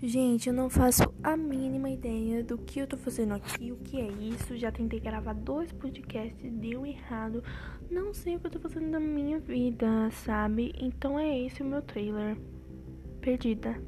Gente, eu não faço a mínima ideia do que eu tô fazendo aqui, o que é isso. Já tentei gravar dois podcasts, deu errado. Não sei o que eu tô fazendo da minha vida, sabe? Então é esse o meu trailer. Perdida.